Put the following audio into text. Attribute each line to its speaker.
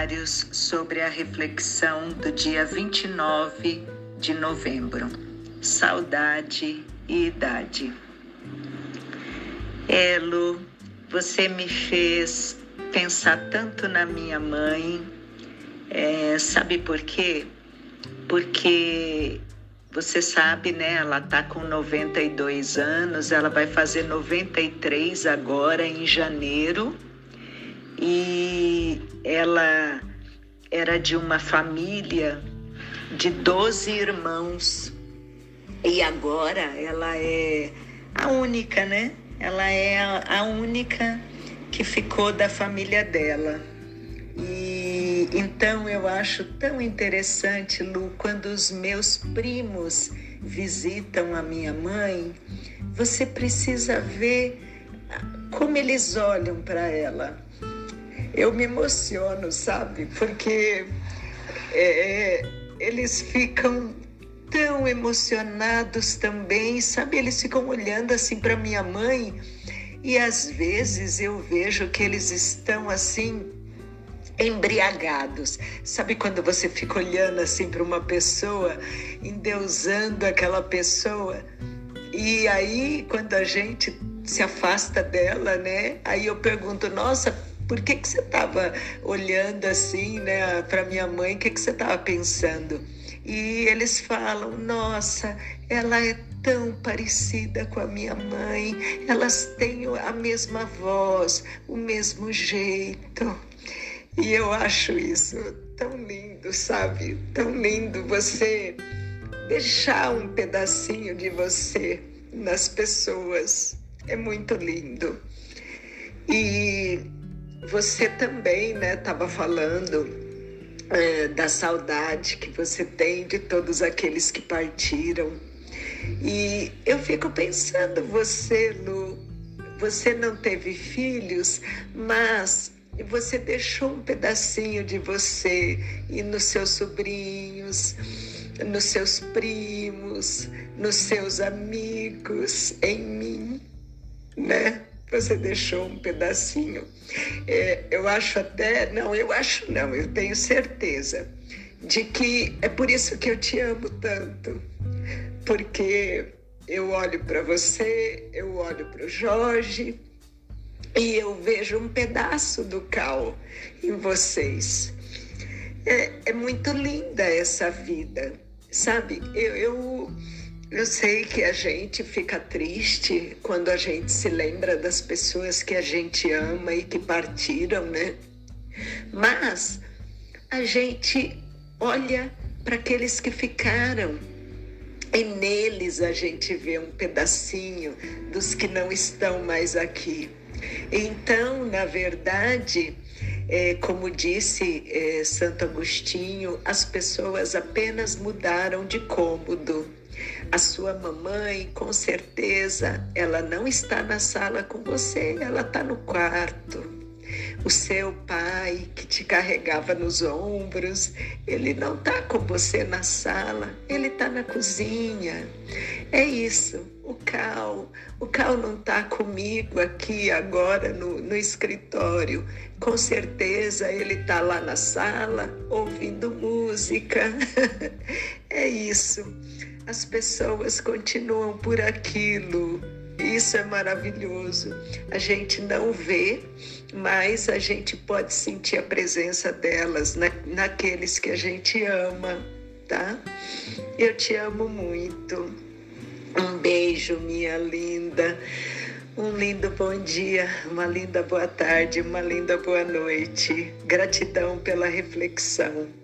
Speaker 1: comentários sobre a reflexão do dia 29 de novembro. Saudade e idade. Elo, você me fez pensar tanto na minha mãe. É, sabe por quê? Porque você sabe, né? Ela tá com 92 anos, ela vai fazer 93 agora em janeiro. E ela era de uma família de 12 irmãos. E agora ela é a única, né? Ela é a única que ficou da família dela. E então eu acho tão interessante, Lu, quando os meus primos visitam a minha mãe, você precisa ver como eles olham para ela. Eu me emociono, sabe? Porque é, eles ficam tão emocionados também, sabe? Eles ficam olhando assim para minha mãe e às vezes eu vejo que eles estão assim embriagados. Sabe quando você fica olhando assim para uma pessoa, endeusando aquela pessoa? E aí, quando a gente se afasta dela, né? Aí eu pergunto, nossa, por que, que você estava olhando assim, né, para minha mãe? O que, que você estava pensando? E eles falam, nossa, ela é tão parecida com a minha mãe, elas têm a mesma voz, o mesmo jeito. E eu acho isso tão lindo, sabe? Tão lindo você deixar um pedacinho de você nas pessoas. É muito lindo. E você também, né, estava falando é, da saudade que você tem de todos aqueles que partiram. E eu fico pensando, você, Lu, você não teve filhos, mas você deixou um pedacinho de você e nos seus sobrinhos, nos seus primos, nos seus amigos, em mim, né? Você deixou um pedacinho. É, eu acho até, não, eu acho não, eu tenho certeza de que é por isso que eu te amo tanto, porque eu olho para você, eu olho para o Jorge e eu vejo um pedaço do cal em vocês. É, é muito linda essa vida, sabe? Eu, eu, eu sei que a gente fica triste quando a gente se lembra das pessoas que a gente ama e que partiram, né? Mas a gente olha para aqueles que ficaram e neles a gente vê um pedacinho dos que não estão mais aqui. Então, na verdade, é, como disse é, Santo Agostinho, as pessoas apenas mudaram de cômodo. A sua mamãe, com certeza, ela não está na sala com você, ela está no quarto. O seu pai que te carregava nos ombros, ele não está com você na sala, ele está na cozinha. É isso. O Cal, o Cal não está comigo aqui agora no, no escritório. Com certeza ele está lá na sala ouvindo música. é isso. As pessoas continuam por aquilo. Isso é maravilhoso. A gente não vê, mas a gente pode sentir a presença delas na, naqueles que a gente ama, tá? Eu te amo muito. Um beijo, minha linda. Um lindo bom dia, uma linda boa tarde, uma linda boa noite. Gratidão pela reflexão.